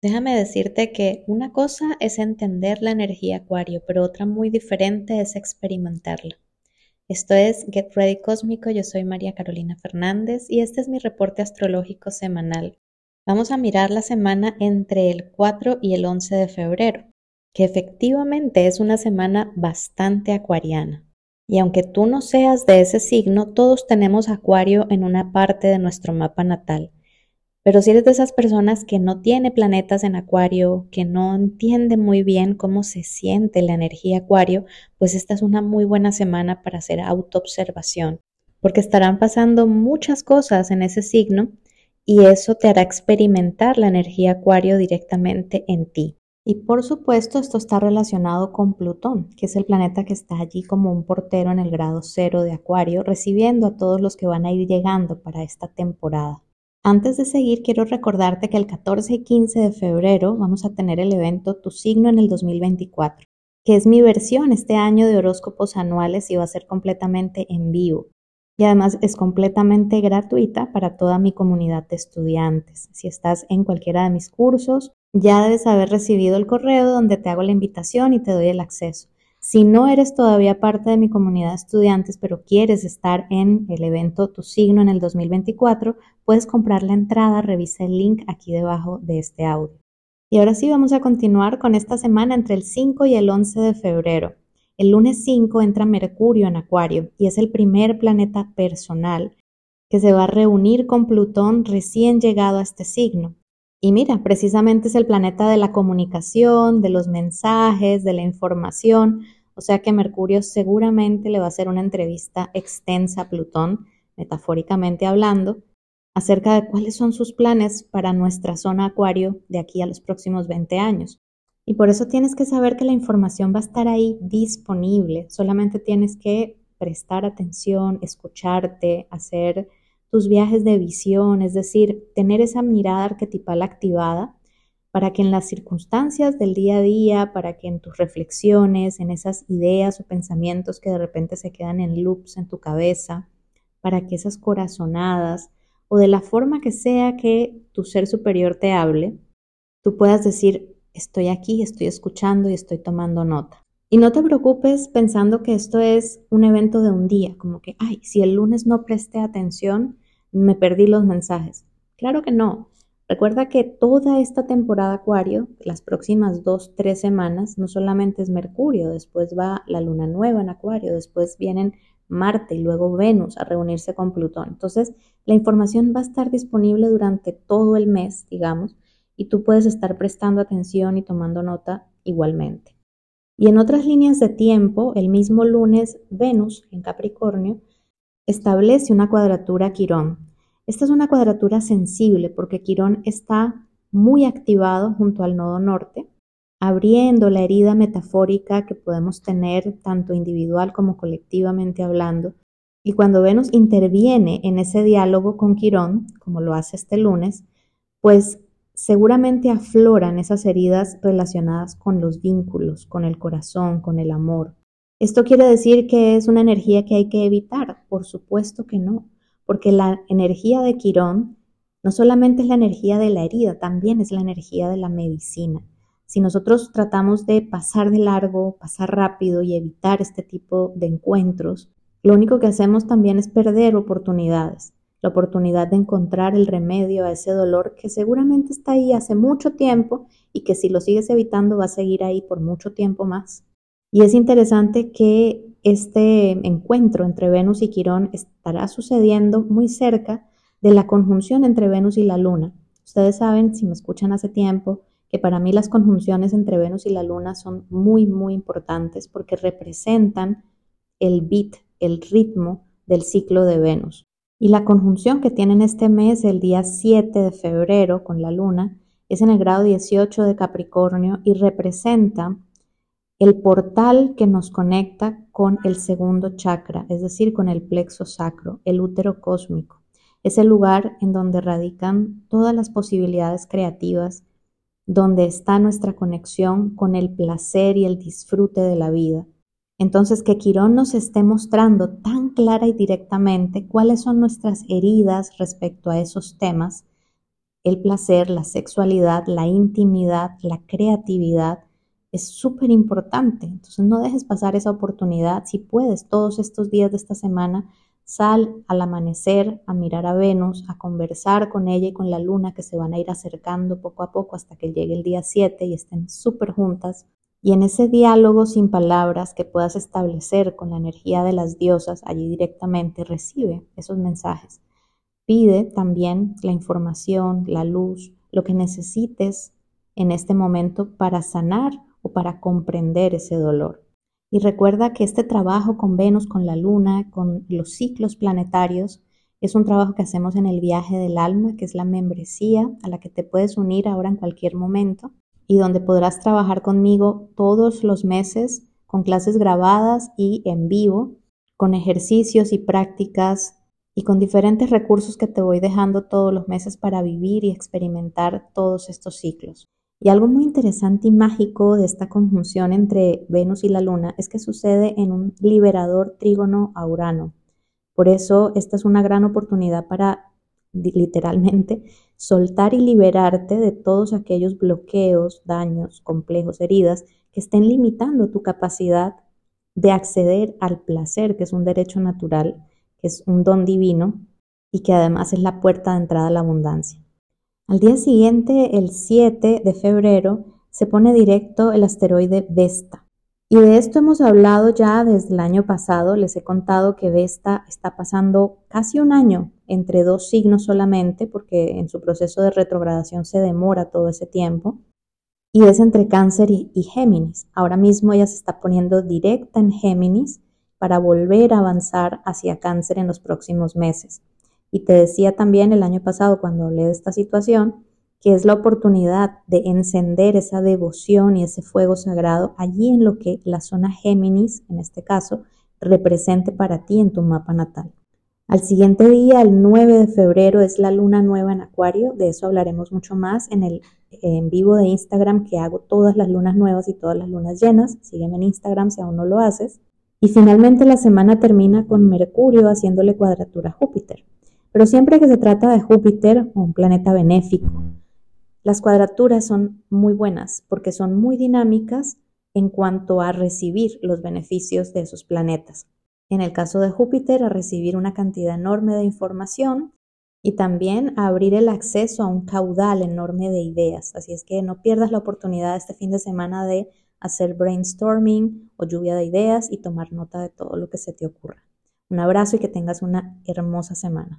Déjame decirte que una cosa es entender la energía acuario, pero otra muy diferente es experimentarla. Esto es Get Ready Cósmico, yo soy María Carolina Fernández y este es mi reporte astrológico semanal. Vamos a mirar la semana entre el 4 y el 11 de febrero, que efectivamente es una semana bastante acuariana. Y aunque tú no seas de ese signo, todos tenemos acuario en una parte de nuestro mapa natal. Pero si eres de esas personas que no tiene planetas en Acuario, que no entiende muy bien cómo se siente la energía Acuario, pues esta es una muy buena semana para hacer autoobservación, porque estarán pasando muchas cosas en ese signo y eso te hará experimentar la energía Acuario directamente en ti. Y por supuesto esto está relacionado con Plutón, que es el planeta que está allí como un portero en el grado cero de Acuario, recibiendo a todos los que van a ir llegando para esta temporada. Antes de seguir, quiero recordarte que el 14 y 15 de febrero vamos a tener el evento Tu signo en el 2024, que es mi versión este año de horóscopos anuales y va a ser completamente en vivo. Y además es completamente gratuita para toda mi comunidad de estudiantes. Si estás en cualquiera de mis cursos, ya debes haber recibido el correo donde te hago la invitación y te doy el acceso. Si no eres todavía parte de mi comunidad de estudiantes, pero quieres estar en el evento Tu signo en el 2024, puedes comprar la entrada, revisa el link aquí debajo de este audio. Y ahora sí vamos a continuar con esta semana entre el 5 y el 11 de febrero. El lunes 5 entra Mercurio en Acuario y es el primer planeta personal que se va a reunir con Plutón recién llegado a este signo. Y mira, precisamente es el planeta de la comunicación, de los mensajes, de la información, o sea que Mercurio seguramente le va a hacer una entrevista extensa a Plutón, metafóricamente hablando, acerca de cuáles son sus planes para nuestra zona acuario de aquí a los próximos 20 años. Y por eso tienes que saber que la información va a estar ahí disponible, solamente tienes que prestar atención, escucharte, hacer tus viajes de visión, es decir, tener esa mirada arquetipal activada para que en las circunstancias del día a día, para que en tus reflexiones, en esas ideas o pensamientos que de repente se quedan en loops en tu cabeza, para que esas corazonadas o de la forma que sea que tu ser superior te hable, tú puedas decir, estoy aquí, estoy escuchando y estoy tomando nota. Y no te preocupes pensando que esto es un evento de un día, como que, ay, si el lunes no presté atención, me perdí los mensajes. Claro que no. Recuerda que toda esta temporada Acuario, las próximas dos, tres semanas, no solamente es Mercurio, después va la luna nueva en Acuario, después vienen Marte y luego Venus a reunirse con Plutón. Entonces, la información va a estar disponible durante todo el mes, digamos, y tú puedes estar prestando atención y tomando nota igualmente. Y en otras líneas de tiempo, el mismo lunes, Venus en Capricornio establece una cuadratura Quirón. Esta es una cuadratura sensible porque Quirón está muy activado junto al nodo norte, abriendo la herida metafórica que podemos tener tanto individual como colectivamente hablando. Y cuando Venus interviene en ese diálogo con Quirón, como lo hace este lunes, pues seguramente afloran esas heridas relacionadas con los vínculos, con el corazón, con el amor. ¿Esto quiere decir que es una energía que hay que evitar? Por supuesto que no, porque la energía de Quirón no solamente es la energía de la herida, también es la energía de la medicina. Si nosotros tratamos de pasar de largo, pasar rápido y evitar este tipo de encuentros, lo único que hacemos también es perder oportunidades la oportunidad de encontrar el remedio a ese dolor que seguramente está ahí hace mucho tiempo y que si lo sigues evitando va a seguir ahí por mucho tiempo más. Y es interesante que este encuentro entre Venus y Quirón estará sucediendo muy cerca de la conjunción entre Venus y la Luna. Ustedes saben, si me escuchan hace tiempo, que para mí las conjunciones entre Venus y la Luna son muy, muy importantes porque representan el beat, el ritmo del ciclo de Venus. Y la conjunción que tienen este mes, el día 7 de febrero con la luna, es en el grado 18 de Capricornio y representa el portal que nos conecta con el segundo chakra, es decir, con el plexo sacro, el útero cósmico. Es el lugar en donde radican todas las posibilidades creativas, donde está nuestra conexión con el placer y el disfrute de la vida. Entonces, que Quirón nos esté mostrando tan clara y directamente cuáles son nuestras heridas respecto a esos temas, el placer, la sexualidad, la intimidad, la creatividad es súper importante. Entonces no dejes pasar esa oportunidad. Si puedes, todos estos días de esta semana, sal al amanecer a mirar a Venus, a conversar con ella y con la luna que se van a ir acercando poco a poco hasta que llegue el día 7 y estén súper juntas. Y en ese diálogo sin palabras que puedas establecer con la energía de las diosas, allí directamente recibe esos mensajes. Pide también la información, la luz, lo que necesites en este momento para sanar o para comprender ese dolor. Y recuerda que este trabajo con Venus, con la Luna, con los ciclos planetarios, es un trabajo que hacemos en el viaje del alma, que es la membresía a la que te puedes unir ahora en cualquier momento y donde podrás trabajar conmigo todos los meses con clases grabadas y en vivo, con ejercicios y prácticas y con diferentes recursos que te voy dejando todos los meses para vivir y experimentar todos estos ciclos. Y algo muy interesante y mágico de esta conjunción entre Venus y la Luna es que sucede en un liberador trígono a Urano. Por eso esta es una gran oportunidad para literalmente soltar y liberarte de todos aquellos bloqueos, daños, complejos, heridas que estén limitando tu capacidad de acceder al placer, que es un derecho natural que es un don divino y que además es la puerta de entrada a la abundancia. Al día siguiente, el 7 de febrero, se pone directo el asteroide Vesta. Y de esto hemos hablado ya desde el año pasado. Les he contado que Vesta está pasando casi un año entre dos signos solamente, porque en su proceso de retrogradación se demora todo ese tiempo. Y es entre Cáncer y, y Géminis. Ahora mismo ella se está poniendo directa en Géminis para volver a avanzar hacia cáncer en los próximos meses. Y te decía también el año pasado cuando hablé de esta situación que es la oportunidad de encender esa devoción y ese fuego sagrado allí en lo que la zona Géminis, en este caso, represente para ti en tu mapa natal. Al siguiente día, el 9 de febrero, es la luna nueva en Acuario. De eso hablaremos mucho más en el en vivo de Instagram que hago todas las lunas nuevas y todas las lunas llenas. Sígueme en Instagram si aún no lo haces. Y finalmente la semana termina con Mercurio haciéndole cuadratura a Júpiter. Pero siempre que se trata de Júpiter, un planeta benéfico, las cuadraturas son muy buenas porque son muy dinámicas en cuanto a recibir los beneficios de esos planetas. En el caso de Júpiter, a recibir una cantidad enorme de información y también a abrir el acceso a un caudal enorme de ideas. Así es que no pierdas la oportunidad este fin de semana de hacer brainstorming o lluvia de ideas y tomar nota de todo lo que se te ocurra. Un abrazo y que tengas una hermosa semana.